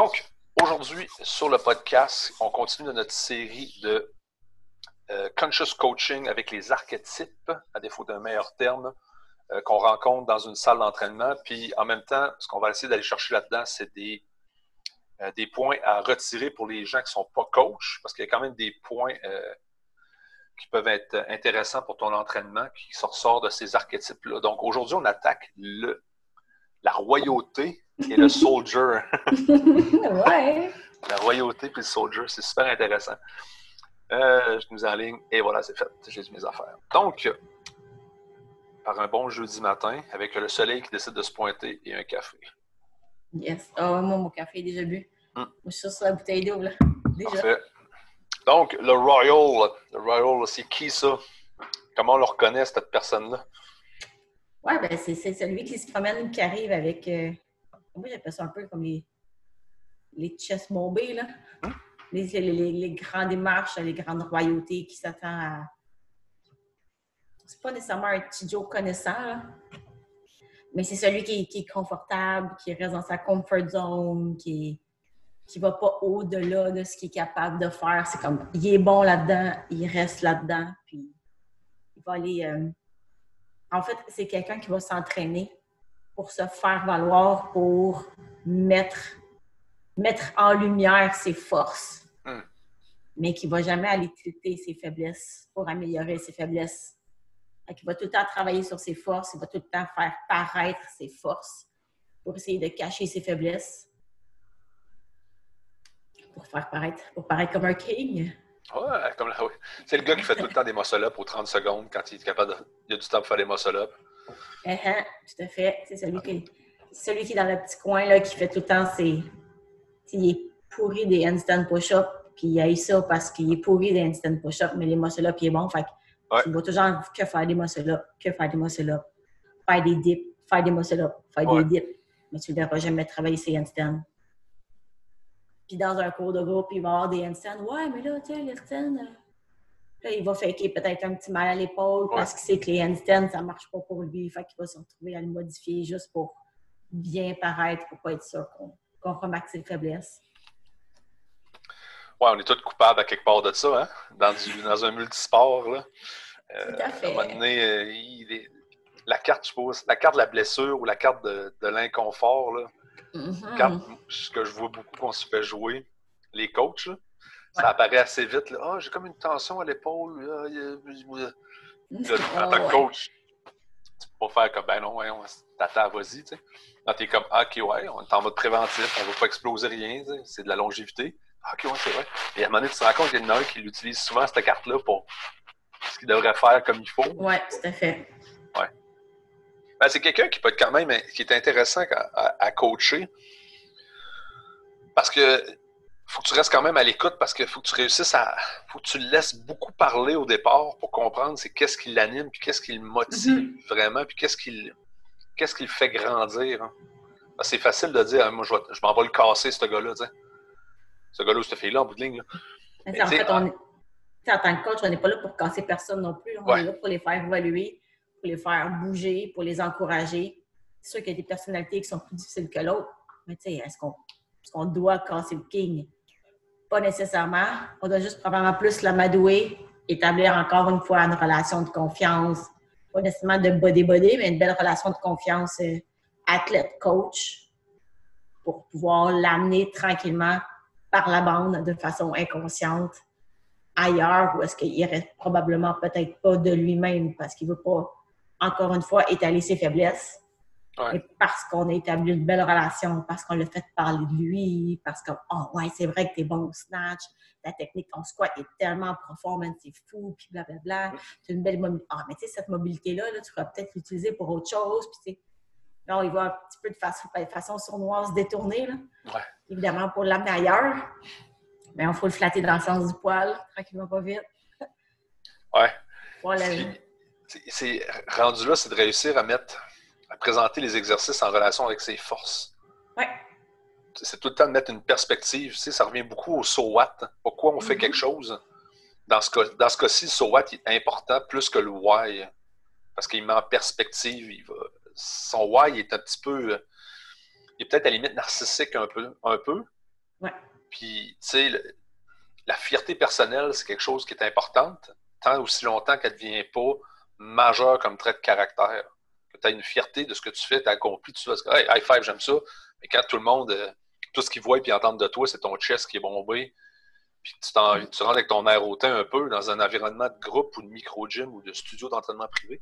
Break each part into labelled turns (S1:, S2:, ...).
S1: Donc, aujourd'hui, sur le podcast, on continue notre série de euh, conscious coaching avec les archétypes, à défaut d'un meilleur terme, euh, qu'on rencontre dans une salle d'entraînement. Puis en même temps, ce qu'on va essayer d'aller chercher là-dedans, c'est des, euh, des points à retirer pour les gens qui ne sont pas coachs, parce qu'il y a quand même des points qui peuvent être intéressants pour ton entraînement, qui ressortent de ces archétypes-là. Donc aujourd'hui, on attaque le, la royauté et le soldier.
S2: ouais.
S1: La royauté et le soldier, c'est super intéressant. Euh, je nous en ligne et voilà, c'est fait. J'ai mes affaires. Donc, par un bon jeudi matin, avec le soleil qui décide de se pointer et un café.
S2: Yes. Oh, moi, mon café est déjà bu. Mm. Je suis sur la bouteille d'eau, là. Déjà.
S1: Parfait. Donc, le Royal, le Royal, c'est qui ça? Comment on le reconnaît, cette personne-là?
S2: Oui, ben c'est celui qui se promène, qui arrive avec. Euh, moi, j'appelle ça un peu comme les, les chess bombés, là. Hein? Les, les, les, grandes démarches, les grandes royautés qui s'attendent à. C'est pas nécessairement un petit Joe connaissant, mais c'est celui qui, qui, est confortable, qui reste dans sa comfort zone, qui qui va pas au-delà de ce qu'il est capable de faire. C'est comme, il est bon là-dedans, il reste là-dedans, puis il va aller. Euh, en fait, c'est quelqu'un qui va s'entraîner pour se faire valoir, pour mettre, mettre en lumière ses forces, hmm. mais qui ne va jamais aller traiter ses faiblesses pour améliorer ses faiblesses. Il va tout le temps travailler sur ses forces, il va tout le temps faire paraître ses forces pour essayer de cacher ses faiblesses, pour faire paraître, pour paraître comme un king.
S1: Ouais, comme là, oui. C'est le gars qui fait tout le temps des muscle-up aux 30 secondes quand il est capable de. Il a du temps pour faire des muscle-up.
S2: Uh -huh, tout à fait. C'est celui qui, celui qui est dans le petit coin là, qui fait tout le temps ses. Il est pourri des handstand push-up, puis il a eu ça parce qu'il est pourri des handstand push-up, mais les muscle-up, il est bon. Fait ouais. il va toujours que faire des muscle-up, que faire des muscle-up, faire des dips, faire des muscle-up, faire des dips. Mais tu ne verras jamais travailler ses handstands. Puis dans un cours de groupe, il va avoir des handstands. Ouais, mais là, tu sais, les handstands. Là, il va faker peut-être un petit mal à l'épaule parce qu'il sait que les handstands, ça ne marche pas pour lui. Fait qu'il va se retrouver à le modifier juste pour bien paraître, pour pas être sûr qu'on remarque ses faiblesses.
S1: Ouais, on est tous coupables à quelque part de ça, hein? Dans, du, dans un multisport, là.
S2: Euh, Tout à fait.
S1: À un moment donné, euh, il la carte, je suppose, la carte de la blessure ou la carte de, de l'inconfort, là, quand, mm-hmm. ce que je vois beaucoup qu'on se fait jouer, les coachs, ça apparaît assez vite. Ah, j'ai comme une tension à l'épaule. en tant que coach, tu peux pas faire comme ben non, ouais, t'attends, vas-y. Tu sais. t'es comme ah, ok, ouais, on est en mode préventif, on ne va pas exploser rien, c'est de la longévité. Ah, ok, ouais, c'est vrai. Et à un moment donné, tu te rends compte qu'il y en a un qui utilise souvent cette carte-là pour ce qu'il devrait faire comme il faut.
S2: Oui, tout à fait.
S1: Ben, c'est quelqu'un qui peut être quand même qui est intéressant à, coacher. Parce que faut que tu restes quand même à l'écoute parce qu'il faut que tu réussisses à. faut que tu le laisses beaucoup parler au départ pour comprendre c'est qu'est-ce qui l'anime, puis qu'est-ce qui le motive mm-hmm. vraiment, puis qu'est-ce qui, qu'est-ce qui le fait grandir. Hein. C'est facile de dire, moi, je, je m'en vais le casser, ce gars-là, Ce gars-là ou cette fille-là, en bout de ligne.
S2: en fait, on en tant que coach, on n'est pas là pour casser personne non plus. On est là pour les faire évaluer, pour les faire bouger, pour les encourager. C'est sûr qu'il y a des personnalités qui sont plus difficiles que l'autre, mais tu sais, est-ce qu'on doit casser le king? Pas nécessairement. On doit juste probablement plus l'amadouer, établir encore une fois une relation de confiance. Pas nécessairement de body-body, mais une belle relation de confiance euh, athlète-coach pour pouvoir l'amener tranquillement par la bande de façon inconsciente ailleurs où est-ce qu'il reste probablement peut-être pas de lui-même parce qu'il veut pas encore une fois, étaler ses faiblesses. Et parce qu'on a établi une belle relation, parce qu'on l'a fait parler de lui, parce que, oh ouais, c'est vrai que t'es bon au snatch, ta technique, ton squat est tellement profond, c'est fou, puis blablabla. C'est une belle mobilité. Ah, mais tu sais, cette mobilité-là, là, tu pourrais peut-être l'utiliser pour autre chose, puis tu non, il va un petit peu de façon, de façon sournoise détourner, là. Évidemment, pour l'amener ailleurs. Mais on faut le flatter dans le sens du poil, tranquillement, pas vite.
S1: Ouais. Voilà c'est rendu là, c'est de réussir à mettre, à présenter les exercices en relation avec ses forces.
S2: Ouais.
S1: C'est tout le temps de mettre une perspective. Tu sais, ça revient beaucoup au so what. Pourquoi on fait mm-hmm. quelque chose? Dans ce, cas, dans ce cas-ci, le so what est important plus que le why. Parce qu'il met en perspective. Il va, son why est un petit peu. Il est peut-être à la limite narcissique un peu, un peu
S2: Ouais.
S1: Puis, tu sais, la fierté personnelle, c'est quelque chose qui est importante, tant aussi longtemps qu'elle ne devient pas majeure comme trait de caractère. Que tu as une fierté de ce que tu fais, tu as accompli, tu vas hey, high five, j'aime ça. Mais quand tout le monde, euh, tout ce qu'ils voient et entendent de toi, c'est ton chest qui est bombé, puis tu, tu rentres avec ton air hautain un peu dans un environnement de groupe ou de micro-gym ou de studio d'entraînement privé,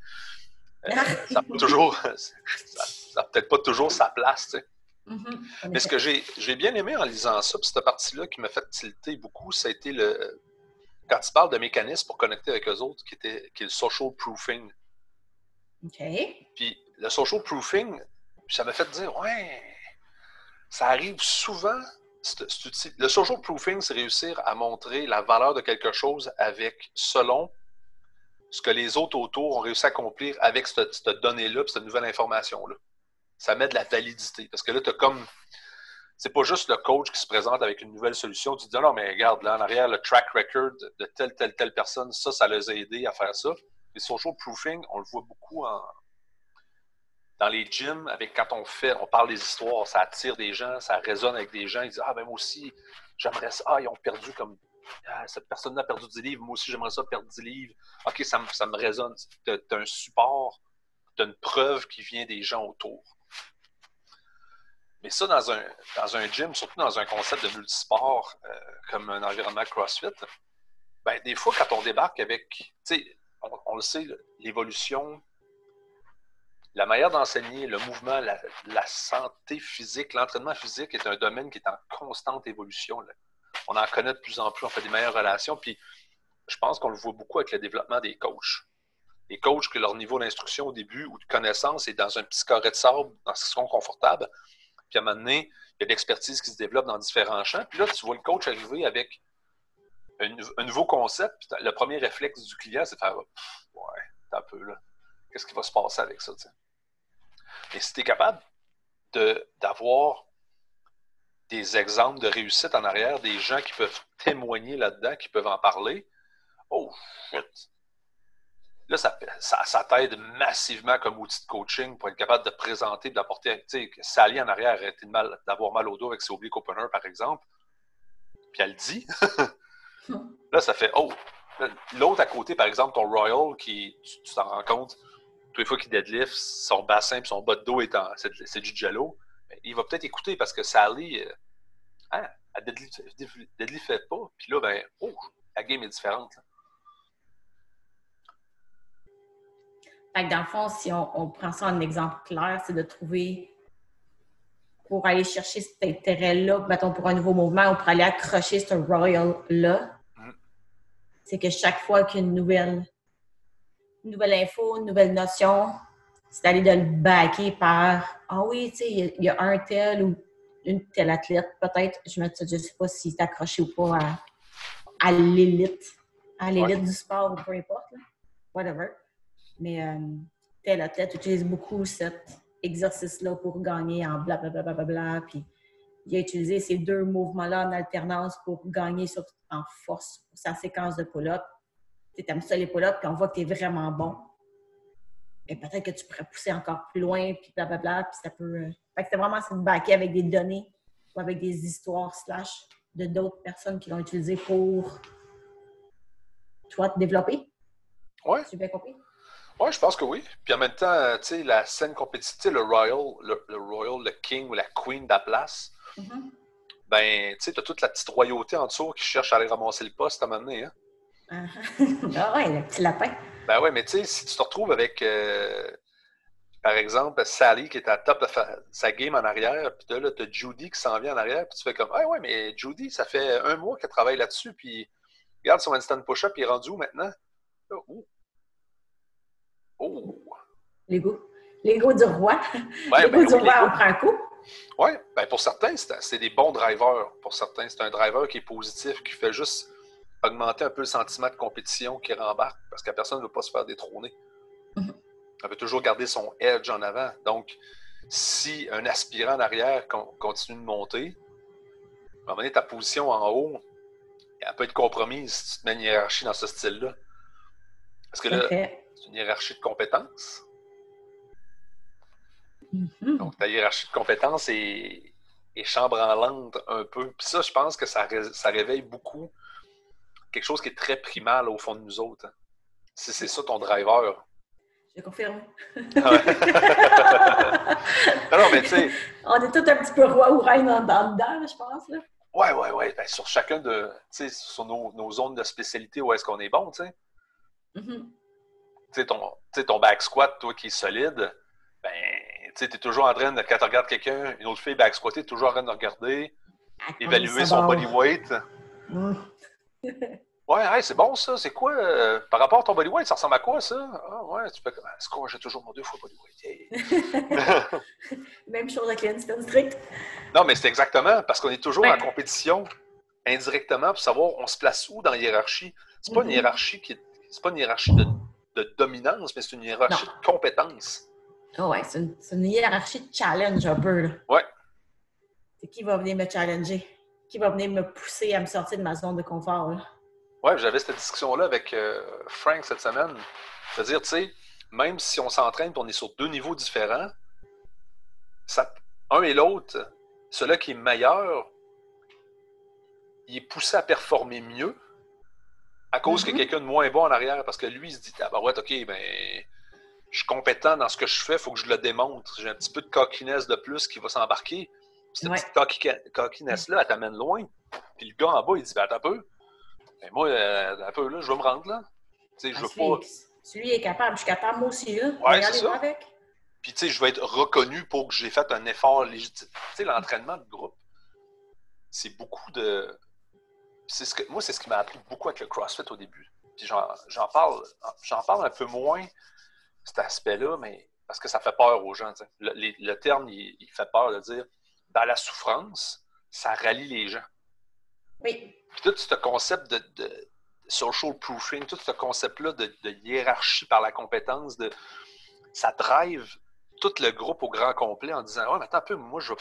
S1: euh, ça n'a toujours, ça, peut-être pas toujours sa place, tu sais. Mm-hmm. Mais ce que j'ai bien aimé en lisant ça, puis cette partie-là qui m'a fait tilter beaucoup, ça a été le. Quand tu parles de mécanismes pour connecter avec eux autres, qui, était, qui est le social proofing.
S2: OK.
S1: Puis le social proofing, ça m'a fait dire, ouais, ça arrive souvent. Le social proofing, c'est réussir à montrer la valeur de quelque chose avec, selon ce que les autres autour ont réussi à accomplir avec cette, donnée-là, cette nouvelle information-là ça met de la validité. Parce que là, tu as comme. C'est pas juste le coach qui se présente avec une nouvelle solution. Tu te dis, non, mais regarde, là, en arrière, le track record de telle, telle, telle personne, ça, ça les a aidés à faire ça. Les social proofing, on le voit beaucoup dans les gyms, avec quand on fait, on parle des histoires, ça attire des gens, ça résonne avec des gens. Ils disent, ah, ben moi aussi, j'aimerais ça. Ah, ils ont perdu comme. Ah, cette personne a perdu 10 livres, moi aussi, j'aimerais ça perdre 10 livres. OK, ça, ça me résonne. Tu un support, tu une preuve qui vient des gens autour. Mais ça, dans un, dans un gym, surtout dans un concept de multisport euh, comme un environnement CrossFit, ben, des fois, quand on débarque avec, on, le sait, l'évolution, la manière d'enseigner, le mouvement, la, santé physique, l'entraînement physique est un domaine qui est en constante évolution. On en connaît de plus en plus, on fait des meilleures relations, puis je pense qu'on le voit beaucoup avec le développement des coachs. Les coachs que leur niveau d'instruction au début ou de connaissance est dans un petit carré de sable, dans ce sont confortables, puis à un moment donné, il y a de l'expertise qui se développe dans différents champs. Puis là, tu vois le coach arriver avec un, nouveau concept. Puis le premier réflexe du client, c'est de faire Ouais, t'as un peu là. Qu'est-ce qui va se passer avec ça? Et si tu es capable d'avoir des exemples de réussite en arrière, des gens qui peuvent témoigner là-dedans, qui peuvent en parler, oh shit, Là, ça, ça, t'aide massivement comme outil de coaching pour être capable de présenter, d'apporter. Tu sais, Sally en arrière arrêté d'avoir mal au dos avec ses obliques opener, par exemple. Puis elle dit. là, ça fait Oh! L'autre à côté, par exemple, ton Royal, qui, tu t'en rends compte, toutes les fois qu'il deadlift, son bassin et son bas de dos est en, c'est, du jello. Il va peut-être écouter parce que Sally, euh, hein, elle deadlift, fait pas. Puis là, ben, oh, la game est différente.
S2: dans le fond, si on, prend ça en exemple clair, c'est de trouver pour aller chercher cet intérêt-là, mettons pour un nouveau mouvement ou pour aller accrocher ce royal-là. C'est que chaque fois qu'il y a une nouvelle, nouvelle info, une nouvelle notion, c'est d'aller de le backer par Ah oui, tu sais, il y, a un tel ou une telle athlète, peut-être, je ne sais pas s'il est accroché ou pas à, l'élite, à l'élite du sport ou peu importe, whatever. Mais euh, tel athlète utilise beaucoup cet exercice-là pour gagner en blablabla. Bla, bla, bla, puis il a utilisé ces deux mouvements-là en alternance pour gagner en force pour sa séquence de pull-up. Tu aimes ça les pull-ups, puis on voit que tu es vraiment bon. Et peut-être que tu pourrais pousser encore plus loin, puis blablabla, puis ça peut... Euh, fait que c'est vraiment de baquer avec des données ou avec des histoires slash de d'autres personnes qui l'ont utilisé pour toi te développer.
S1: Oui.
S2: Tu bien compris?
S1: Oui, je pense que oui. Puis en même temps, tu sais, la scène compétitive, le Royal, le, Royal, le King ou la Queen de la place, mm-hmm. ben, tu sais, tu as toute la petite royauté en dessous qui cherche à aller ramasser le poste à un moment donné. Hein?
S2: Uh-huh. ah ouais, le petit lapin.
S1: Ben ouais, mais tu sais, si tu te retrouves avec, euh, par exemple, Sally qui est à top de sa game en arrière, puis là, tu as Judy qui s'en vient en arrière, puis tu fais comme, ah ouais, mais Judy, ça fait un mois qu'elle travaille là-dessus, puis regarde son instant push-up, il est rendu où maintenant? Où? Oh!
S2: L'ego. L'ego du roi. L'ego ben du roi, on prend un coup.
S1: Oui, ben pour certains, c'est des bons drivers. Pour certains, c'est un driver qui est positif, qui fait juste augmenter un peu le sentiment de compétition qui rembarque parce que la personne ne veut pas se faire détrôner. Mm-hmm. Elle veut toujours garder son edge en avant. Donc, si un aspirant en arrière continue de monter, à un moment donné, ta position en haut, elle peut être compromise si tu te mets une hiérarchie dans ce style-là. Parce que là, c'est une hiérarchie de compétences. Mm-hmm. Donc, ta hiérarchie de compétences est, est chambranlante un peu. Puis ça, je pense que ça, ça réveille beaucoup quelque chose qui est très primal au fond de nous autres. Hein. Si c'est ça ton driver.
S2: Je confirme.
S1: Ah non, mais tu sais.
S2: On est tous un petit peu roi ou reine dans, le dedans, je pense. Là.
S1: Ouais, ouais, ouais. Ben, sur chacun de. Tu sais, sur nos, zones de spécialité où est-ce qu'on est bon, tu sais. Mm-hmm. Tu sais, ton, ton back squat, toi qui est solide, ben, tu es toujours en train de, quand tu regardes quelqu'un, une autre fille back squatter, toujours en train de regarder, évaluer son body weight. Mm. ouais, c'est bon ça. C'est quoi, euh, par rapport à ton body weight, ça ressemble à quoi ça? Ah, ouais, tu peux. C'est quoi, j'ai toujours mon deux fois body weight.
S2: Même chose avec l'Instant Strict.
S1: Non, mais c'est exactement, parce qu'on est toujours en compétition indirectement pour savoir on se place où dans la hiérarchie? C'est pas une mm-hmm. hiérarchie qui c'est pas une hiérarchie de, dominance, mais c'est une hiérarchie de compétence.
S2: Oh ouais, c'est une, hiérarchie de challenge un peu. Là.
S1: Ouais.
S2: C'est qui va venir me challenger? Qui va venir me pousser à me sortir de ma zone de confort? Là?
S1: Ouais, j'avais cette discussion-là avec euh, Frank cette semaine. C'est-à-dire, tu sais, même si on s'entraîne et on est sur deux niveaux différents, ça, un et l'autre, celui qui est meilleur, il est poussé à performer mieux à cause que mm-hmm. quelqu'un de moins bon en arrière, parce que lui, il se dit, ah bah ouais, ok, ben, je suis compétent dans ce que je fais, il faut que je le démontre. J'ai un petit peu de coquinesse de plus qui va s'embarquer. Cette petite coquinesse-là, elle t'amène loin. Puis le gars en bas, il dit, ben, attends un peu. Ben, moi, euh, un peu, là, je vais me rendre là. Tu sais, je veux pas.
S2: Si lui est capable, je suis capable moi aussi, là.
S1: Ouais, c'est ça. Avec. Puis, tu sais, je vais être reconnu pour que j'ai fait un effort légitime. Tu sais, l'entraînement de groupe, c'est beaucoup de ce que, moi, c'est ce qui m'a appris beaucoup avec le CrossFit au début. Puis j'en parle, j'en parle un peu moins, cet aspect-là, mais parce que ça fait peur aux gens. Le, terme, il, fait peur de dire dans la souffrance, ça rallie les gens.
S2: Oui.
S1: Puis tout ce concept de, social proofing, tout ce concept-là de, hiérarchie par la compétence, de, ça drive tout le groupe au grand complet en disant Ouais, mais attends un peu, moi je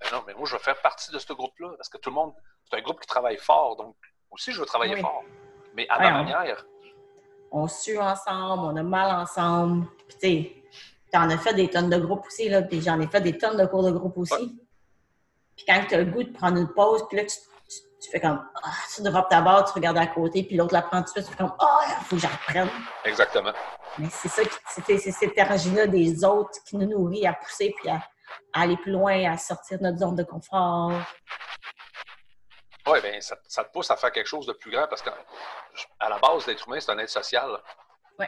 S1: ben non, mais moi je vais faire partie de ce groupe-là parce que tout le monde c'est un groupe qui travaille fort, donc aussi je veux travailler fort, mais à ma manière.
S2: On sue ensemble, on a mal ensemble. Puis tu en as fait des tonnes de groupes aussi, là, puis j'en ai fait des tonnes de cours de groupe aussi. Puis quand tu as le goût de prendre une pause, puis là, tu, fais comme, ah, tu drops ta barre, tu regardes à côté, puis l'autre la prend tout de suite, tu fais comme, ah, il faut que j'apprenne.
S1: Exactement.
S2: Mais c'est ça, c'est cette énergie-là des autres qui nous nourrit à pousser, puis à, à aller plus loin, à sortir de notre zone de confort.
S1: Oui, bien, ça, te pousse à faire quelque chose de plus grand parce qu'à la base, l'être humain, c'est un être social.
S2: Oui.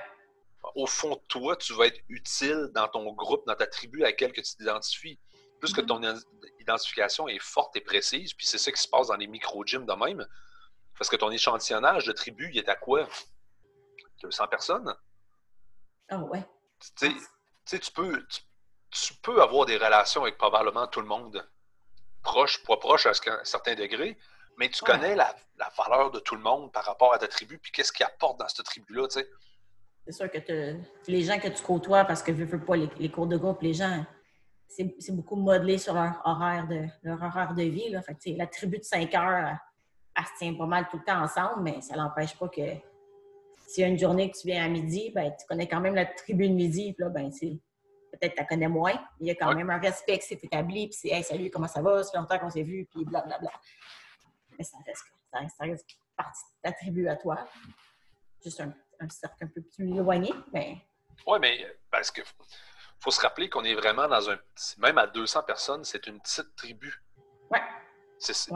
S1: Au fond de toi, tu vas être utile dans ton groupe, dans ta tribu à laquelle tu t'identifies. Plus que mm-hmm. ton identification est forte et précise, puis c'est ça qui se passe dans les micro-gyms de même. Parce que ton échantillonnage de tribu, il est à quoi? 200 personnes?
S2: Ah ouais.
S1: Tu sais, tu peux, tu, peux avoir des relations avec probablement tout le monde, proche, pas proche à un certain degré, mais tu connais la, valeur de tout le monde par rapport à ta tribu, puis qu'est-ce qu'ils apporte dans cette tribu-là, tu sais?
S2: C'est sûr que les gens que tu côtoies, parce que je veux pas les, cours de groupe, les gens, c'est beaucoup modelé sur leur horaire de, leur horaire de vie. Là. Fait la tribu de 5 heures, elle, se tient pas mal tout le temps ensemble, mais ça n'empêche pas que s'il y a une journée que tu viens à midi, ben, tu connais quand même la tribu de midi, puis là, ben, peut-être tu la connais moins, mais il y a quand même un respect qui s'est établi, puis c'est Hey, salut, comment ça va? Ça fait longtemps qu'on s'est vu, puis blablabla mais ça reste, ça reste, partie de ta tribu à toi. Juste un, cercle un peu plus éloigné, mais...
S1: Oui, mais parce que faut se rappeler qu'on est vraiment dans un... Même à 200 personnes, c'est une petite tribu.
S2: Ouais.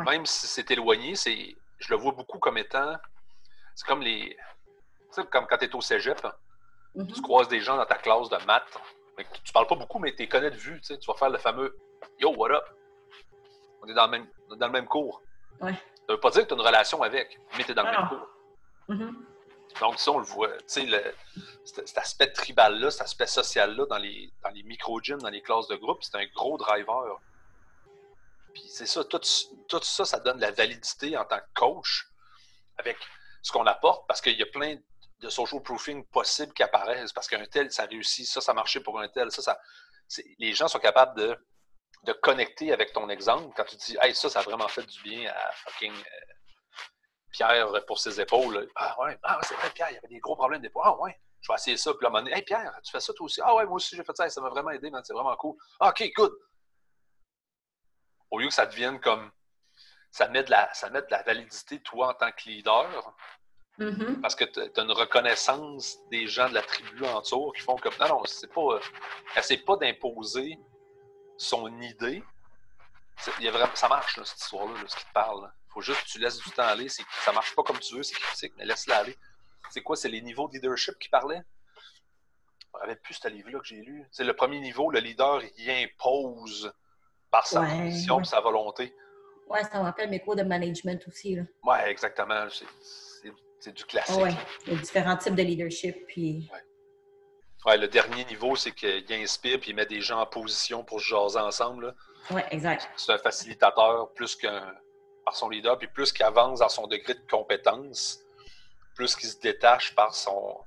S1: Même si c'est éloigné, c'est je le vois beaucoup comme étant... C'est comme les... Tu sais, comme quand tu es au cégep, mm-hmm. tu croises des gens dans ta classe de maths, mais tu parles pas beaucoup, mais tu les connais de vue. Tu, sais, tu vas faire le fameux « Yo, what up? » On est dans le même, dans le même cours.
S2: Ouais.
S1: Ça ne veut pas dire que tu as une relation avec, mais tu es dans le même cours. Mm-hmm. Donc, ça, on le voit. Tu sais, cet aspect tribal-là, cet aspect social-là dans les, dans les micro-gyms, dans les classes de groupe, c'est un gros driver. Puis c'est ça, tout, tout, ça, ça donne la validité en tant que coach avec ce qu'on apporte, parce qu'il y a plein de social proofing possibles qui apparaissent, parce qu'un tel, ça réussit, ça, ça a marché pour un tel, ça, ça. Les gens sont capables de de connecter avec ton exemple quand tu dis Hey, ça, ça a vraiment fait du bien à fucking euh, Pierre pour ses épaules. Ah ouais, ah, c'est vrai, Pierre, il y avait des gros problèmes d'épaules. Ah ouais, je vais essayer ça. Puis là, à un Hey Pierre, tu fais ça toi aussi? Ah ouais, moi aussi j'ai fait ça, ça m'a vraiment aidé, c'est vraiment cool. Ah, ok, good. au lieu que ça devienne comme ça met de la, ça met de la validité, toi, en tant que leader, mm-hmm. parce que tu as une reconnaissance des gens de la tribu en tour qui font comme non, non, c'est pas. Essaie pas d'imposer son idée. Il y a vraiment, ça marche, cette histoire-là, ce qui te parle. Il faut juste que tu laisses du temps aller. Ça marche pas comme tu veux, c'est critique, mais laisse-la aller. C'est quoi? C'est les niveaux de leadership qui parlaient? Je me rappelle plus ce livre-là que j'ai lu. C'est le premier niveau, le leader, il impose par sa position et sa volonté.
S2: Oui, ça me rappelle mes cours de management aussi.
S1: Oui, exactement. C'est du classique.
S2: Oui, il y a différents types de leadership. Puis...
S1: Ouais. Le dernier niveau, c'est qu'il inspire puis il met des gens en position pour se jaser ensemble.
S2: Oui, exact.
S1: C'est un facilitateur plus qu'un par son leader, puis plus qu'il avance dans son degré de compétence, plus qu'il se détache par son.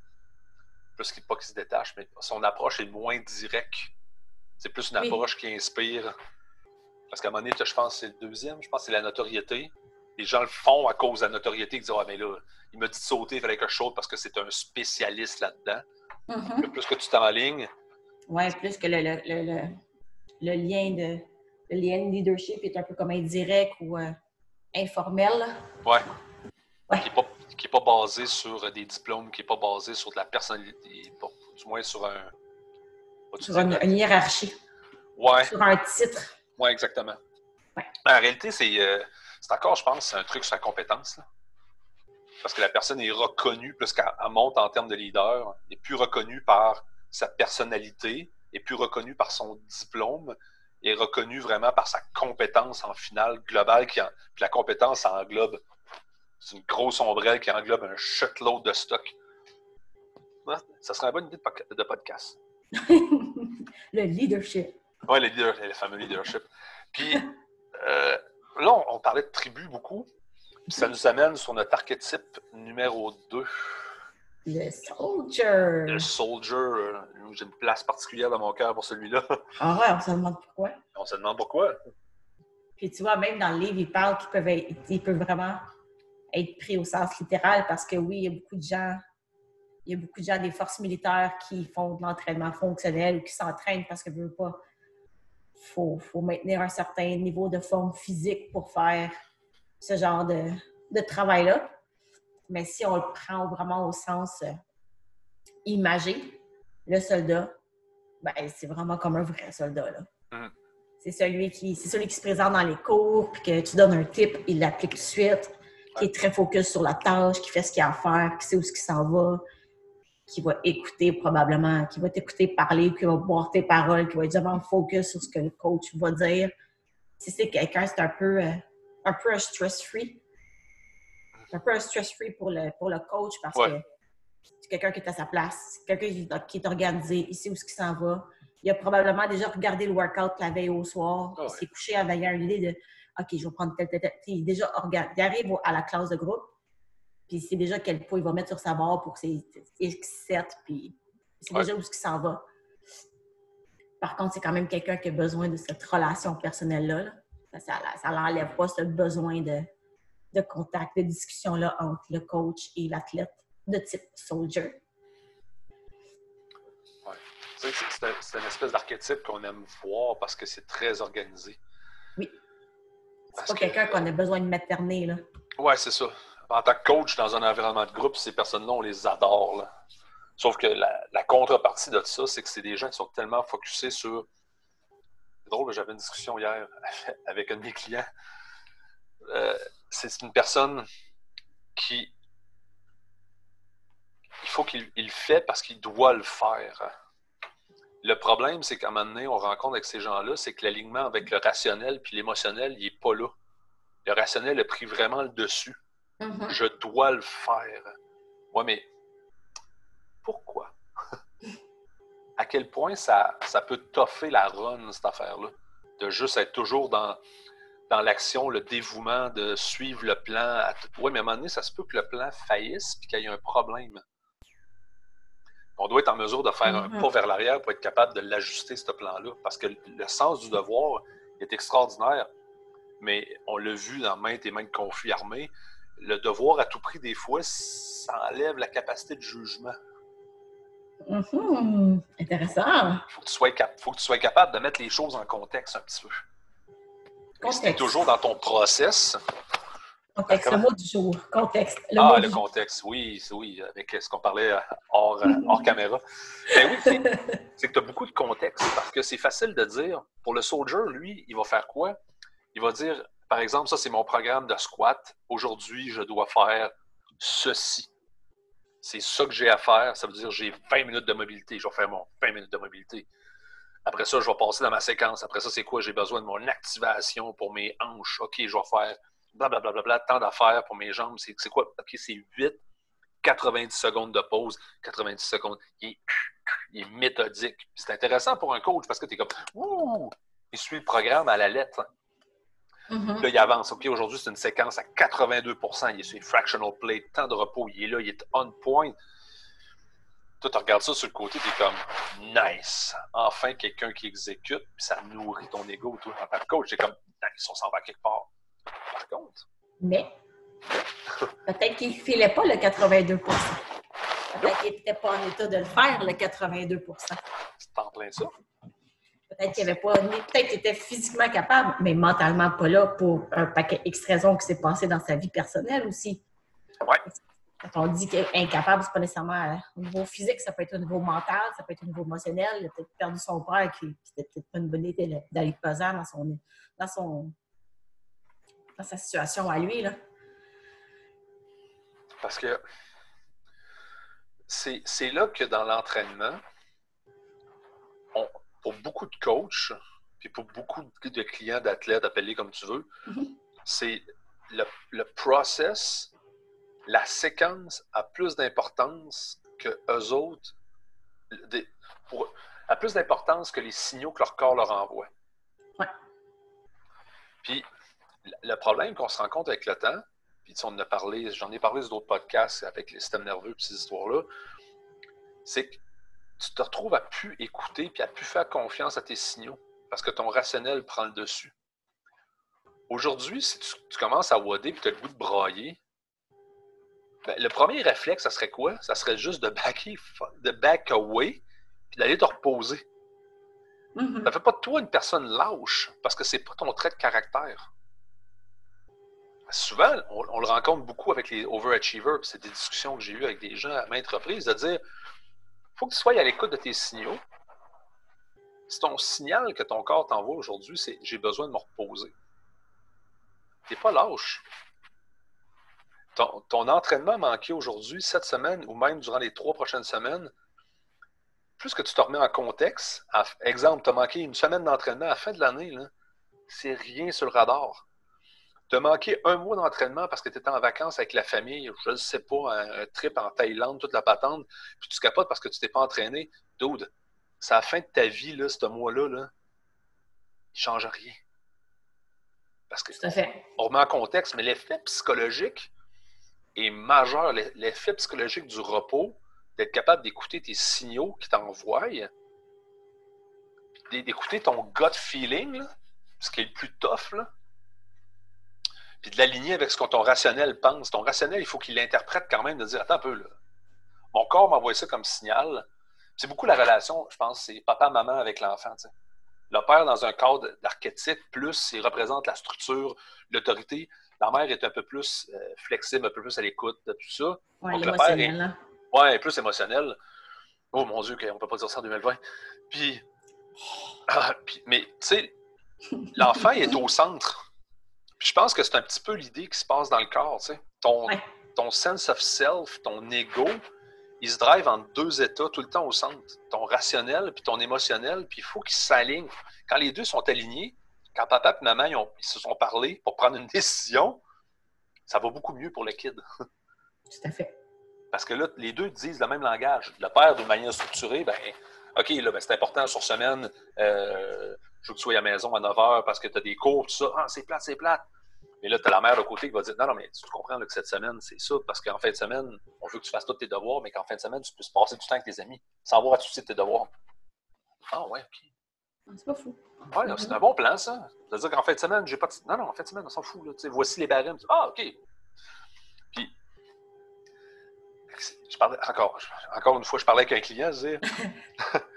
S1: Plus qu'il pas qu'il se détache, mais son approche est moins directe. C'est plus une approche qui inspire. Parce qu'à un moment donné, je pense que c'est le deuxième, je pense que c'est la notoriété. Les gens le font à cause de la notoriété. Ils disent Ah, mais là, il m'a dit de sauter, il fallait que je saute parce que c'est un spécialiste là-dedans. Mm-hmm. Plus que tu t'enlignes.
S2: Oui, plus que le, le, le, le, lien de le lien de leadership est un peu comme indirect ou euh, informel.
S1: Oui. Ouais. Qui n'est pas, pas, basé sur des diplômes, qui n'est pas basé sur de la personnalité, du moins sur un.
S2: Sur une, hiérarchie.
S1: Ouais.
S2: Sur un titre.
S1: Oui, exactement. En réalité, euh, c'est encore, je pense, un truc sur la compétence. Parce que la personne est reconnue, plus qu'elle monte en termes de leader, est plus reconnue par sa personnalité, est plus reconnue par son diplôme, est reconnue vraiment par sa compétence en finale globale. Qui puis la compétence englobe, c'est une grosse ombrelle qui englobe un shitload de stock. ça serait une bonne idée de podcast.
S2: le leadership.
S1: Oui, le, leader, le fameux leadership. Puis euh, là, on, parlait de tribu beaucoup. Ça nous amène sur notre archétype numéro 2.
S2: Le soldier.
S1: Le soldier. Euh, j'ai une place particulière dans mon cœur pour celui-là.
S2: Ah ouais, on se demande pourquoi.
S1: On se demande pourquoi.
S2: Puis tu vois, même dans le livre, il parle qu'ils peuvent, être, peuvent vraiment être pris au sens littéral parce que oui, il y a beaucoup de gens il y a beaucoup de gens des forces militaires qui font de l'entraînement fonctionnel ou qui s'entraînent parce qu'ils ne veulent pas faut, faut maintenir un certain niveau de forme physique pour faire ce genre de, de travail-là. Mais si on le prend vraiment au sens euh, imagé, le soldat, ben, c'est vraiment comme un vrai soldat. Là. Mm. C'est celui qui c'est celui qui se présente dans les cours, puis que tu donnes un tip, il l'applique tout de suite, qui est très focus sur la tâche, qui fait ce qu'il a à faire, qui sait où ce qui s'en va, qui va écouter probablement, qui va t'écouter parler, qui va boire tes paroles, qui va être vraiment focus sur ce que le coach va dire. Si c'est quelqu'un, c'est un peu, euh, un peu un stress-free. Un peu un stress-free pour le, pour le coach parce que c'est quelqu'un qui est à sa place, quelqu'un qui est organisé, il sait où ce qui s'en va. Il a probablement déjà regardé le workout la veille au soir. Ah il s'est couché avec une idée de OK, je vais prendre tel, tel, tel. Il, déjà il arrive à la classe de groupe puis c'est déjà quel poids il va mettre sur sa barre pour ses X7, puis c'est déjà où ce qui s'en va. Par contre, c'est quand même quelqu'un qui a besoin de cette relation personnelle-là. Ça, ça n'enlève pas ce besoin de, de contact, de discussion-là entre le coach et l'athlète de type soldier.
S1: Oui. C'est une espèce d'archétype qu'on aime voir parce que c'est très organisé.
S2: Oui. C'est pas quelqu'un qu'on a besoin de materner, là.
S1: Oui, c'est ça en tant que coach dans un environnement de groupe, ces personnes-là, on les adore. Sauf que la, contrepartie de ça, c'est que c'est des gens qui sont tellement focusés sur. C'est drôle, j'avais une discussion hier avec un de mes clients. Euh, c'est une personne qui. Il faut qu'il le fait parce qu'il doit le faire. Le problème, c'est qu'à un moment donné, on rencontre avec ces gens-là, c'est que l'alignement avec le rationnel puis l'émotionnel, il n'est pas là. Le rationnel a pris vraiment le dessus. Mm-hmm. Je dois le faire. Oui, mais pourquoi? À quel point ça, ça peut toffer la run, cette affaire-là? De juste être toujours dans, dans l'action, le dévouement, de suivre le plan. Oui, mais à un moment donné, ça se peut que le plan faillisse et qu'il y ait un problème. On doit être en mesure de faire un mm-hmm. pas vers l'arrière pour être capable de l'ajuster, ce plan-là. Parce que le sens du devoir est extraordinaire. Mais on l'a vu dans maintes et maintes conflits armés, le devoir à tout prix, des fois, ça enlève la capacité de jugement.
S2: Mm-hmm. Intéressant.
S1: Il faut, que tu sois capable de mettre les choses en contexte un petit peu. Si toujours dans ton process.
S2: Contexte, le mot du jour. Contexte.
S1: ah, le contexte, oui, oui, avec ce qu'on parlait euh, hors, euh, hors caméra. Ben oui, c'est que tu as beaucoup de contexte parce que c'est facile de dire, pour le soldier, lui, il va faire quoi? Il va dire, par exemple, ça, c'est mon programme de squat. Aujourd'hui, je dois faire ceci. C'est ça que j'ai à faire. Ça veut dire j'ai 20 minutes de mobilité. Je vais faire mon 20 minutes de mobilité. Après ça, je vais passer dans ma séquence. Après ça, c'est quoi? J'ai besoin de mon activation pour mes hanches. OK, je vais faire blablabla, bla, bla, tant d'affaires pour mes jambes. C'est quoi? OK, c'est 8, 90 secondes de pause. 90 secondes. Il est, méthodique. C'est intéressant pour un coach parce que tu es comme, ouh, il suit le programme à la lettre. Mm-hmm. Là, il avance. OK, aujourd'hui, c'est une séquence à 82% Il est sur fractional play, temps de repos. Il est là, il est on point. Toi, tu regardes ça sur le côté, tu es comme nice. Enfin, quelqu'un qui exécute, puis ça nourrit ton ego. Toi, en tant que coach, c'est comme nice, on s'en va quelque part. Par contre.
S2: Mais, peut-être qu'il ne filait pas le 82% Peut-être qu'il n'était pas en état de le faire, le 82%
S1: C'est en plein ça.
S2: Peut-être qu'il avait pas, peut-être qu'il était physiquement capable, mais mentalement pas là pour un paquet X raisons qui s'est passé dans sa vie personnelle aussi.
S1: Ouais.
S2: Quand on dit qu'il est incapable, c'est pas nécessairement au niveau physique, ça peut être au niveau mental, ça peut être au niveau émotionnel. Il a peut-être perdu son père, qui c'était peut-être pas une bonne idée d'aller pesant dans son, dans son, dans sa situation à lui là.
S1: Parce que c'est là que dans l'entraînement, pour beaucoup de coachs, puis pour beaucoup de clients, d'athlètes, appelés comme tu veux, mm-hmm. c'est le, le, process, la séquence a plus d'importance que eux autres, pour, a plus d'importance que les signaux que leur corps leur envoie.
S2: Ouais.
S1: Puis le problème qu'on se rend compte avec le temps, puis on a parlé, j'en ai parlé sur d'autres podcasts avec les systèmes nerveux et ces histoires-là, c'est que tu te retrouves à plus écouter puis à plus faire confiance à tes signaux parce que ton rationnel prend le dessus. Aujourd'hui, si tu, commences à wader et tu as le goût de brailler, ben, le premier réflexe, ça serait quoi? Ça serait juste de, backer, de back away puis d'aller te reposer. Ça ne fait pas de toi une personne lâche parce que c'est pas ton trait de caractère. Souvent, on, le rencontre beaucoup avec les overachievers, c'est des discussions que j'ai eues avec des gens à maintes reprises, de dire faut que tu sois à l'écoute de tes signaux. Si ton signal que ton corps t'envoie aujourd'hui, c'est j'ai besoin de me reposer, tu n'es pas lâche. Ton, ton entraînement manqué aujourd'hui, cette semaine, ou même durant les trois prochaines semaines, plus que tu te remets en contexte, exemple, tu as manqué une semaine d'entraînement à la fin de l'année, c'est rien sur le radar. Tu as manqué un mois d'entraînement parce que tu étais en vacances avec la famille, je ne sais pas, un, trip en Thaïlande, toute la patente, puis tu capotes parce que tu t'es pas entraîné. Dude, c'est la fin de ta vie, là, ce mois-là, là, il ne change rien. Parce que on remet en contexte, mais l'effet psychologique est majeur. L'effet psychologique du repos, d'être capable d'écouter tes signaux qui t'envoient, d'écouter ton gut feeling, ce qui est le plus tough, là, puis de l'aligner avec ce que ton rationnel pense. Ton rationnel, il faut qu'il l'interprète quand même, de dire Attends un peu, là. mon corps m'envoie ça comme signal. C'est beaucoup la relation, je pense, c'est papa-maman avec l'enfant. Le père, dans un cadre d'archétype, plus il représente la structure, l'autorité. La mère est un peu plus euh, flexible, un peu plus à l'écoute de tout ça.
S2: Oui, le père est
S1: ouais, plus émotionnel. Oh mon Dieu, on ne peut pas dire ça en 2020. Puis, ah, puis mais tu sais, l'enfant est au centre je pense que c'est un petit peu l'idée qui se passe dans le corps. Tu sais. ton, ton sense of self, ton ego, il se drive en deux états tout le temps au centre. Ton rationnel puis ton émotionnel, puis il faut qu'ils s'alignent. Quand les deux sont alignés, quand papa et maman ils, se sont parlé pour prendre une décision, ça va beaucoup mieux pour le kid.
S2: Tout à fait.
S1: Parce que là, les deux disent le même langage. Le père, d'une manière structurée, ben, OK, là, ben, c'est important sur semaine, euh, je veux que tu sois à la maison à 9 h parce que tu as des cours, tout ça. Ah, c'est plate, c'est plate. Mais là, tu as la mère de côté qui va dire Non, non, mais tu comprends que cette semaine, c'est ça, parce qu'en fin de semaine, on veut que tu fasses tous tes devoirs, mais qu'en fin de semaine, tu puisses passer du temps avec tes amis sans avoir à te tes devoirs. Ah, ouais, OK.
S2: Ah, c'est pas fou.
S1: Ouais, c'est un bon plan, ça. C'est-à-dire qu'en fin de semaine, j'ai pas de... Non, non, en fin de semaine, on s'en fout. Là. voici les barèmes. Ah, OK. Puis, je parlais, encore, encore une fois, je parlais avec un client, je disais,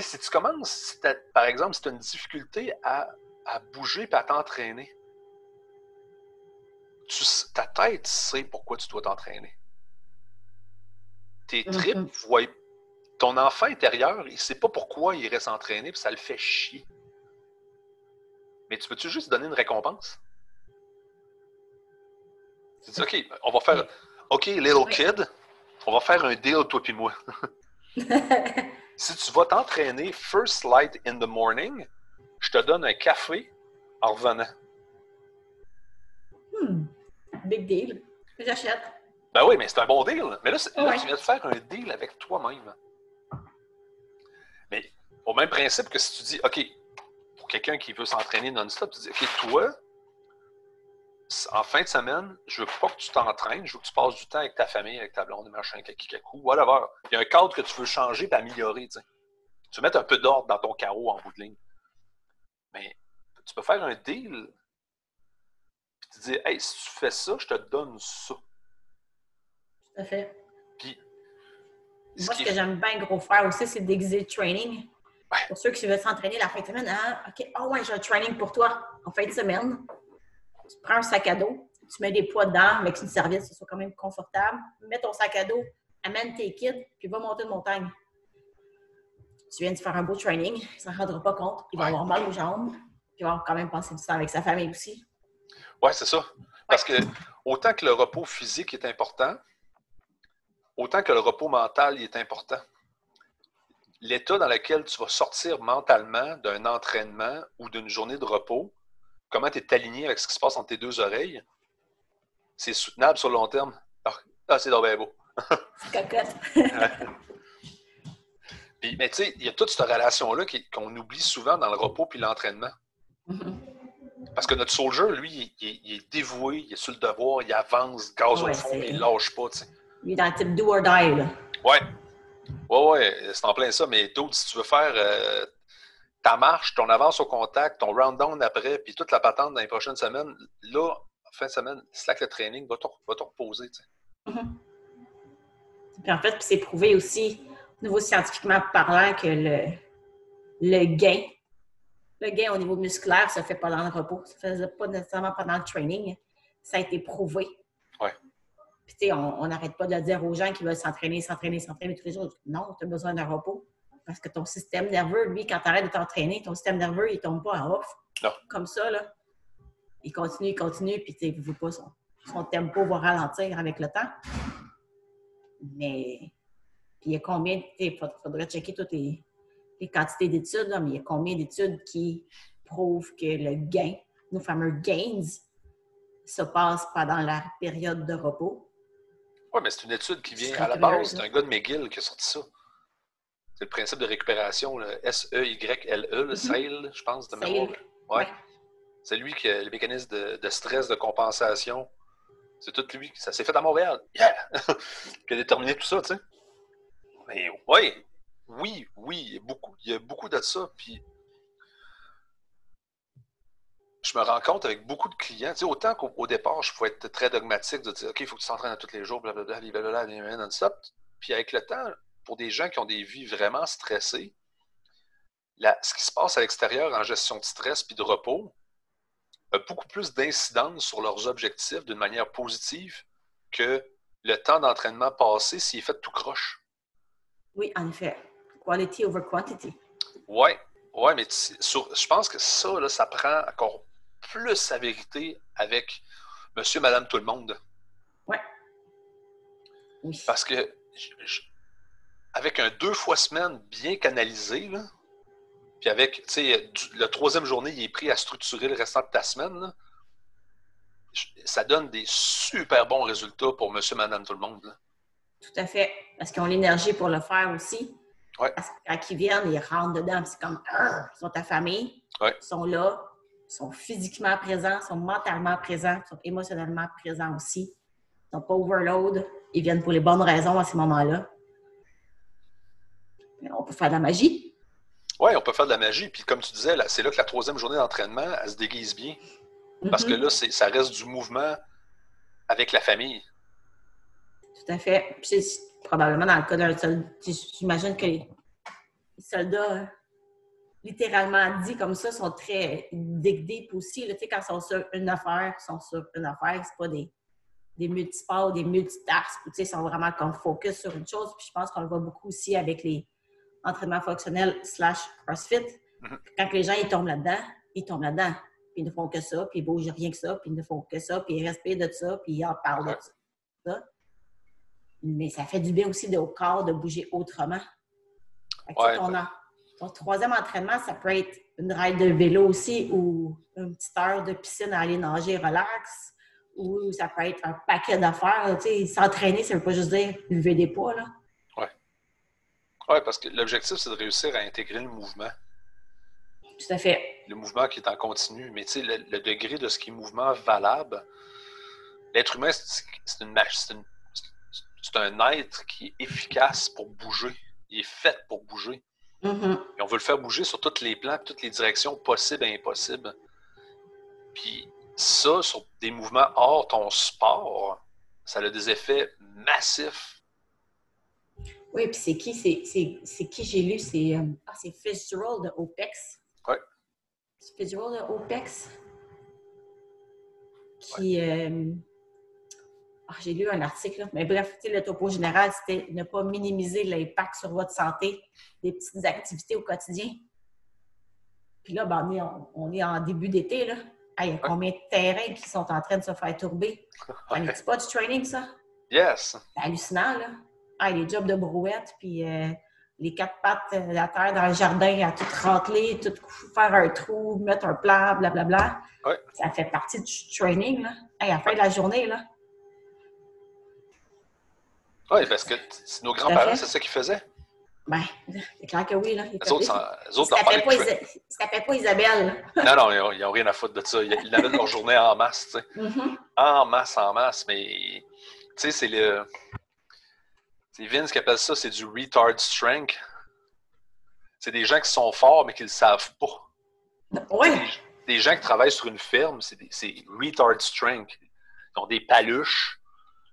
S1: si tu commences, par exemple, si tu as une difficulté à à bouger et à t'entraîner. ta tête sait pourquoi tu dois t'entraîner. Tes tripes voient. Ton enfant intérieur, il sait pas pourquoi il reste entraîné, puis ça le fait chier. Mais tu peux-tu juste donner une récompense? Tu dis, OK, on va faire. OK, little kid, on va faire un deal, toi et moi. si tu vas t'entraîner first light in the morning, je te donne un café en revenant.
S2: Hmm. Big deal. J'achète.
S1: Ben oui, mais c'est un bon deal. Mais là, là tu viens de faire un deal avec toi-même. Mais au même principe que si tu dis, OK, pour quelqu'un qui veut s'entraîner non-stop, tu dis, OK, toi, en fin de semaine, je veux pas que tu t'entraînes, je veux que tu passes du temps avec ta famille, avec ta blonde, machin, kakikakou, whatever. Il y a un cadre que tu veux changer et améliorer, tu sais. Tu veux mettre un peu d'ordre dans ton carreau en bout de ligne. Mais tu peux faire un deal, puis tu dis, hey, si tu fais ça, je te donne ça.
S2: Tout à fait. Puis, Moi, ce que j'aime bien gros faire aussi, c'est d'exit training. Pour ceux qui veulent s'entraîner la fin de semaine, hein? OK, oh ouais, j'ai un training pour toi en fin de semaine. Tu prends un sac à dos, tu mets des poids dedans avec une serviette, ça soit quand même confortable. Mets ton sac à dos, amène tes kits, puis va monter une montagne. Tu viens de faire un beau training, il ne s'en rendra pas compte, il va avoir mal aux jambes, puis il va quand même passer du temps avec sa famille aussi.
S1: Oui, c'est ça. Parce que autant que le repos physique est important, autant que le repos mental est important. L'état dans lequel tu vas sortir mentalement d'un entraînement ou d'une journée de repos, comment tu es aligné avec ce qui se passe entre tes deux oreilles, c'est soutenable sur le long terme. Ah, c'est donc bien beau. puis, mais tu sais, il y a toute cette relation-là qu'on oublie souvent dans le repos puis l'entraînement. Mm-hmm. Parce que notre soldier, lui, il, est dévoué, il est sur le devoir, il avance, gaz au fond, mais il lâche pas. sais.
S2: Il est dans le type do or die. Là.
S1: Ouais. Ouais, ouais, c'est en plein ça. Mais d'autres, si tu veux faire euh, ta marche, ton avance au contact, ton round down après, puis toute la patente dans les prochaines semaines, là, fin de semaine, slack le training, va te, reposer. Mm-hmm.
S2: Puis en fait, c'est prouvé aussi, au niveau scientifiquement parlant, que le, le gain, le gain au niveau musculaire se fait pas dans le repos. Ça ne se fait pas nécessairement pendant le training. Ça a été prouvé.
S1: Ouais.
S2: Puis, tu sais, on n'arrête pas de dire aux gens qui veulent s'entraîner, s'entraîner, s'entraîner tous les jours. Non, tu as besoin d'un repos. Parce que ton système nerveux, lui, quand tu arrêtes de t'entraîner, ton système nerveux, il tombe pas en off.
S1: Non.
S2: Comme ça, là. Il continue, il continue, puis tu sais, pas son, son tempo va ralentir avec le temps. Mais, puis il y a combien, il faudrait checker toutes les, quantités d'études, mais il y a combien d'études qui prouvent que le gain, nos fameux gains, se passe pendant la période de repos.
S1: Oui, mais c'est une étude qui vient à la base. C'est un gars de McGill qui a sorti ça. C'est le principe de récupération, S-E-Y-L-E, le mm-hmm. SAIL, je pense, de mémoire. Ouais. C'est lui qui a le mécanisme de, stress, de compensation. C'est tout lui. Ça s'est fait à Montréal. Yeah! qui a déterminé tout ça, tu sais. Mais oui, oui, oui, il y a beaucoup, il y a beaucoup de ça. Puis je me rends compte avec beaucoup de clients, tu sais, autant qu'au départ, je pouvais être très dogmatique de dire OK, il faut que tu t'entraînes tous les jours, blablabla, blablabla, non-stop. Puis avec le temps, pour des gens qui ont des vies vraiment stressées, ce qui se passe à l'extérieur en gestion de stress puis de repos a beaucoup plus d'incidence sur leurs objectifs d'une manière positive que le temps d'entraînement passé s'il est fait tout croche.
S2: Oui, en effet. Quality over quantity.
S1: Oui, ouais, mais je pense que ça, là, ça prend encore plus sa vérité avec monsieur, madame, tout le monde.
S2: Ouais. Oui.
S1: Parce que avec un deux fois semaine bien canalisé, là, puis avec, tu sais, la troisième journée, il est pris à structurer le restant de ta semaine, ça donne des super bons résultats pour monsieur, madame, tout le monde.
S2: Tout à fait. Parce qu'ils ont l'énergie pour le faire aussi.
S1: Ouais.
S2: Parce que quand ils viennent, ils rentrent dedans, c'est comme, ils sont ta famille,
S1: ils
S2: sont là, sont physiquement présents, sont mentalement présents, sont émotionnellement présents aussi. Ils sont pas overload. Ils viennent pour les bonnes raisons à ces moments-là. On peut faire de la magie.
S1: Oui, on peut faire de la magie. Puis comme tu disais, c'est là que la troisième journée d'entraînement, elle se déguise bien. Parce que mm-hmm. là, ça reste du mouvement avec la famille.
S2: Tout à fait. Puis probablement dans le cas d'un soldat, j'imagine que les soldats littéralement dit comme ça, sont très deep aussi. Là, quand ils sont sur une affaire, ils sont sur une affaire, c'est pas des, des multisports, des multitasks. Ils sont vraiment comme focus sur une chose. Puis je pense qu'on le voit beaucoup aussi avec les entraînements fonctionnels slash CrossFit. Mm-hmm. Quand les gens ils tombent là-dedans, ils tombent là-dedans. Puis ils ne font que ça, puis ils bougent rien que ça, puis ils ne font que ça, puis ils respirent de ça, puis ils en parlent de ça. Mais ça fait du bien aussi au corps de bouger autrement. Ouais, ton troisième entraînement, ça peut être une ride de vélo aussi ou une petite heure de piscine à aller nager relax ou ça peut être un paquet d'affaires. S'entraîner, ça ne veut pas juste dire lever des poids. Là.
S1: Oui, parce que l'objectif, c'est de réussir à intégrer le mouvement.
S2: Tout à fait.
S1: Le mouvement qui est en continu. Mais tu sais, le, degré de ce qui est mouvement valable, l'être humain, c'est une, c'est un être qui est efficace pour bouger. Il est fait pour bouger. Mm-hmm. Et on veut le faire bouger sur tous les plans, toutes les directions possibles et impossibles. Puis ça, sur des mouvements hors ton sport, ça a des effets massifs.
S2: Oui, puis c'est qui, c'est, qui j'ai lu, c'est, euh, ah, c'est Fitzgerald de OPEX.
S1: Oui.
S2: Fitzgerald de OPEX. Qui, euh, ah, j'ai lu un article, mais bref, le topo général, c'était ne pas minimiser l'impact sur votre santé des petites activités au quotidien. Puis là, ben, on, est, on, est en début d'été, là. il y a combien de terrains qui sont en train de se faire tourber? C'est pas du training, ça?
S1: Yes!
S2: C'est hallucinant, là. Ah, les jobs de brouette, puis euh, les quatre pattes de la terre dans le jardin à tout rentrer, tout faire un trou, mettre un plat, blablabla.
S1: Ouais.
S2: Ça fait partie du training, là. à la fin de la journée, là.
S1: Oui, parce que nos grands-parents, c'est ça qu'ils faisaient.
S2: Ben, c'est clair que oui. Là.
S1: Les autres, les autres
S2: pas, pas Isabelle.
S1: non, non, ils n'ont rien à foutre de ça. Ils avaient leur journée en masse, tu sais. Mm-hmm. En masse, en masse. Mais, tu sais, c'est le. C'est Vince qui appelle ça, c'est du retard strength. C'est des gens qui sont forts, mais qui ne le savent pas.
S2: Oui.
S1: Des, des, gens qui travaillent sur une ferme, c'est retard strength. Ils ont des paluches.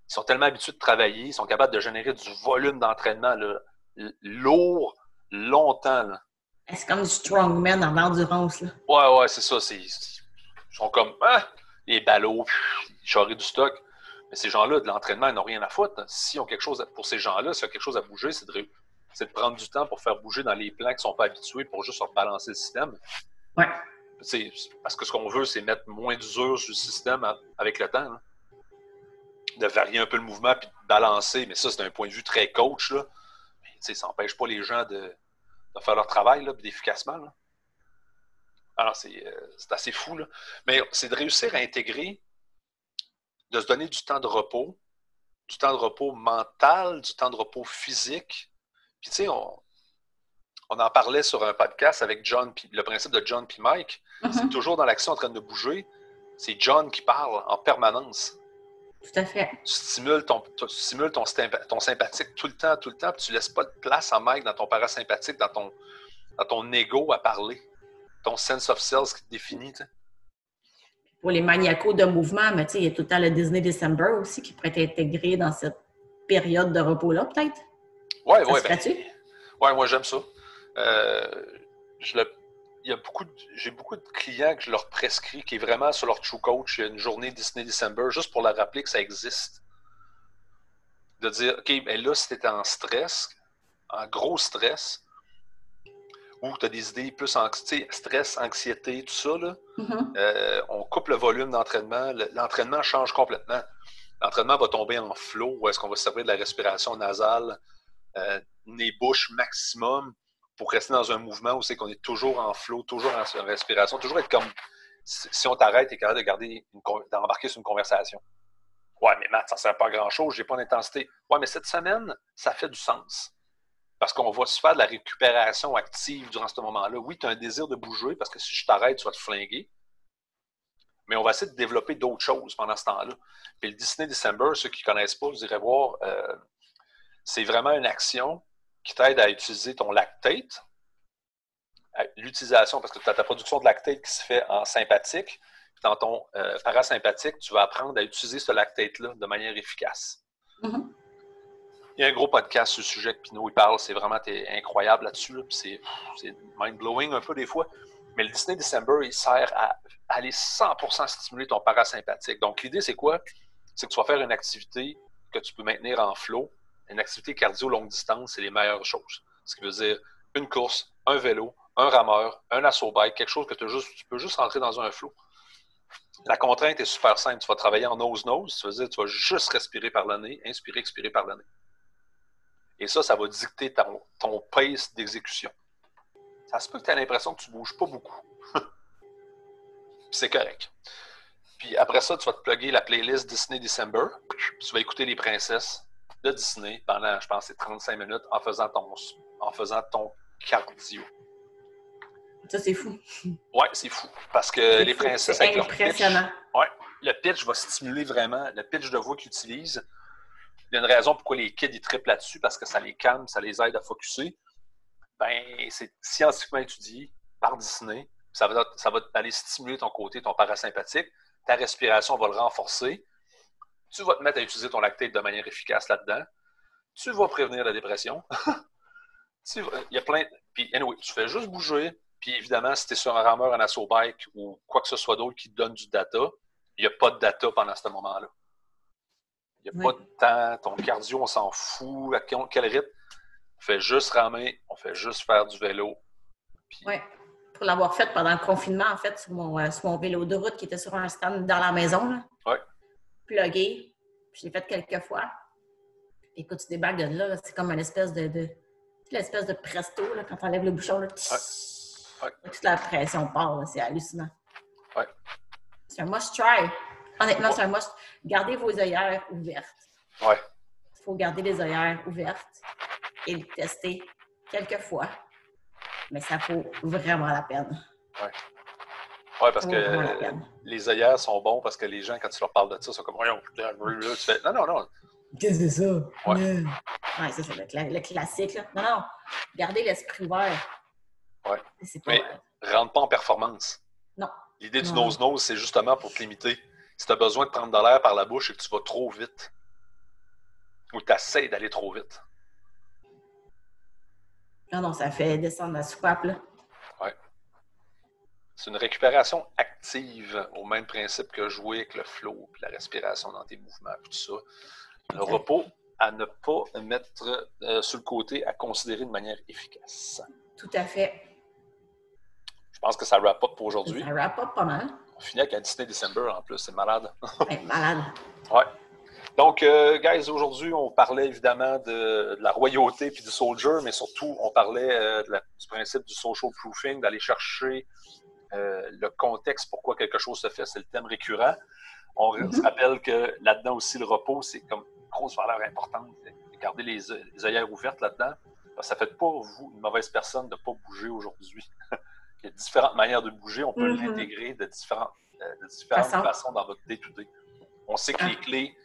S1: Ils sont tellement habitués de travailler, ils sont capables de générer du volume d'entraînement lourd, longtemps.
S2: C'est comme du strongman en endurance. Là.
S1: Ouais, ouais, c'est ça. Ils sont comme ah, les ballots, ils charrient du stock. Mais ces gens-là, de l'entraînement, ils n'ont rien à foutre. S'ils ont quelque chose, pour ces gens-là, s'il y a quelque chose à bouger, c'est de, de, prendre du temps pour faire bouger dans les plans qui ne sont pas habitués pour juste rebalancer le système.
S2: Ouais.
S1: parce que ce qu'on veut, c'est mettre moins d'usure sur le système avec le temps de varier un peu le mouvement puis de balancer. Mais ça, c'est un point de vue très coach. Là. Mais, ça n'empêche pas les gens de, faire leur travail là, efficacement. Alors, euh, c'est assez fou. Là. Mais c'est de réussir à intégrer, de se donner du temps de repos, du temps de repos mental, du temps de repos physique. Puis, tu sais, on, en parlait sur un podcast avec John, puis le principe de John puis Mike. Mm-hmm. C'est toujours dans l'action en train de bouger. C'est John qui parle en permanence.
S2: Tout à fait.
S1: Tu stimules ton, ton, sympathique tout le temps, tout le temps, puis tu laisses pas de place à Mike dans ton parasympathique, dans ton, dans ton ego à parler. Ton sense of self qui te définit.
S2: Pour les maniacos de mouvement, mais il y a tout le temps le Disney December aussi qui pourrait être intégré dans cette période de repos-là, peut-être.
S1: Oui, oui. Ben, ouais, moi j'aime ça. Euh, je le beaucoup j'ai beaucoup de clients que je leur prescris qui est vraiment sur leur True Coach, il y a une journée Disney December, juste pour leur rappeler que ça existe. De dire, OK, mais là, si tu en stress, en gros stress, ou tu as des idées plus anxiété, stress, anxiété, tout ça,
S2: mm-hmm.
S1: euh, on coupe le volume d'entraînement. L'entraînement change complètement. L'entraînement va tomber en flow, où est-ce qu'on va se servir de la respiration nasale, euh, nez-bouche maximum pour rester dans un mouvement où c'est qu'on est toujours en flow, toujours en respiration, toujours être comme si on t'arrête, tu es capable de garder d'embarquer sur une conversation. Ouais, mais Matt, ça ne sert pas à grand-chose, j'ai pas d'intensité. Ouais, mais cette semaine, ça fait du sens. Parce qu'on va se faire de la récupération active durant ce moment-là. Oui, tu as un désir de bouger parce que si je t'arrête, tu vas te flinguer. Mais on va essayer de développer d'autres choses pendant ce temps-là. Puis le Disney December, ceux qui ne connaissent pas, vous irez voir, euh, c'est vraiment une action qui t'aide à utiliser ton lactate, l'utilisation, parce que tu as ta production de lactate qui se fait en sympathique, dans ton euh, parasympathique, tu vas apprendre à utiliser ce lactate-là de manière efficace.
S2: Mm-hmm.
S1: Il y a un gros podcast sur le sujet que Pinot parle, c'est vraiment incroyable là-dessus. c'est mind-blowing un peu des fois. Mais le Disney December, il sert à aller 100% stimuler ton parasympathique. Donc, l'idée, c'est quoi? C'est que tu vas faire une activité que tu peux maintenir en flow. Une activité cardio longue distance, c'est les meilleures choses. Ce qui veut dire une course, un vélo, un rameur, un assaut bike, quelque chose que tu peux juste rentrer dans un flow. La contrainte est super simple. Tu vas travailler en nose-nose. Ça veut dire tu vas juste respirer par le nez, inspirer, expirer par le nez. Et ça, ça va dicter ton, ton pace d'exécution. Ça se peut que tu aies l'impression que tu ne bouges pas beaucoup. c'est correct. Puis après ça, tu vas te plugger la playlist Disney December. Tu vas écouter les princesses de Disney pendant, je pense, 35 minutes en faisant ton, en faisant ton cardio.
S2: Ça, c'est fou.
S1: Oui, c'est fou. Parce que les princesses avec
S2: impressionnant.
S1: leur pitch, ouais, le pitch va stimuler vraiment le pitch de voix qu'ils utilisent. Il y a une raison pourquoi les kids ils trippent là-dessus, parce que ça les calme, ça les aide à focuser. Ben, c'est scientifiquement étudié par Disney. Ça va, ça va aller stimuler ton côté, ton parasympathique. Ta respiration va le renforcer. Tu vas te mettre à utiliser ton lactate de manière efficace là-dedans. Tu vas prévenir la dépression. il y a plein. Puis, anyway, tu fais juste bouger, puis évidemment, si tu es sur un rameur, un assaut bike ou quoi que ce soit d'autre qui te donne du data, il n'y a pas de data pendant ce moment-là. Il n'y a pas de temps, ton cardio, on s'en fout, à quel rythme. On fait juste ramer, on fait juste faire du vélo.
S2: Oui, pour l'avoir fait pendant le confinement, en fait, sur mon, euh, mon, vélo de route qui était sur un stand dans la maison.
S1: Oui.
S2: Plugué. Je l'ai fait quelques fois. Écoute, tu débarques de là, c'est comme une espèce de, de l'espèce de presto là, quand tu enlèves le bouchon. Là, toute la pression part, c'est hallucinant.
S1: Ouais.
S2: C'est un must try. Honnêtement, c'est un must. Gardez vos œillères ouvertes.
S1: Ouais.
S2: Il faut garder les œillères ouvertes et le tester quelques fois. Mais ça vaut vraiment la peine.
S1: Ouais. Oui, parce que les œillères sont bons parce que les gens, quand tu leur parles de ça, sont comme Voyons, tu fais Non, non, non.
S2: Qu'est-ce que c'est ça? Ouais. ouais c'est ça, le, classique. Là. Non, non. Gardez l'esprit ouvert.
S1: Ouais. Mais rentre pas en performance.
S2: Non.
S1: L'idée du nose-nose, c'est justement pour te limiter. Si tu as besoin de prendre de l'air par la bouche et que tu vas trop vite, ou tu essaies d'aller trop vite.
S2: Non, non, ça fait descendre la soupape, là.
S1: Ouais. C'est une récupération active, au même principe que jouer avec le flow, puis la respiration dans tes mouvements, tout ça. Le repos à ne pas mettre euh, sur le côté, à considérer de manière efficace.
S2: Tout à fait.
S1: Je pense que ça wrap up pour aujourd'hui.
S2: Ça wrap up pas mal.
S1: On finit avec un Disney December en plus, c'est malade.
S2: malade.
S1: Ouais. Donc, euh, guys, aujourd'hui, on parlait évidemment de, la royauté puis du soldier, mais surtout, on parlait euh, du principe du social proofing, d'aller chercher euh, le contexte pourquoi quelque chose se fait, c'est le thème récurrent. On se mm-hmm. rappelle que là-dedans aussi, le repos, c'est comme une grosse valeur importante. Garder les, les œillères ouvertes là-dedans. Ça ne fait pas vous une mauvaise personne de ne pas bouger aujourd'hui. Il y a différentes manières de bouger. On peut mm-hmm. l'intégrer de différentes, euh, de différentes façons dans votre day-to-day. On sait que les ah. clés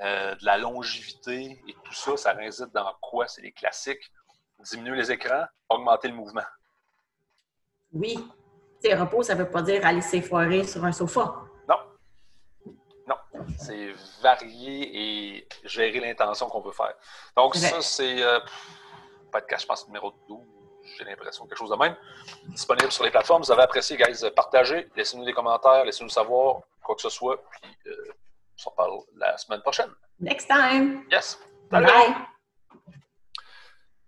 S1: euh, de la longévité et tout ça, ça réside dans quoi? C'est les classiques. Diminuer les écrans, augmenter le mouvement.
S2: Oui. T'sais, repos, ça ne veut pas dire aller s'effoirer sur un sofa.
S1: Non. Non. C'est varier et gérer l'intention qu'on veut faire. Donc, ça, c'est euh, podcast, je pense, numéro 12 j'ai l'impression, quelque chose de même. Disponible sur les plateformes. Vous avez apprécié, guys, partagez, laissez-nous des commentaires, laissez-nous savoir quoi que ce soit, puis euh, on s'en parle la semaine prochaine.
S2: Next time.
S1: Yes.
S2: Bye.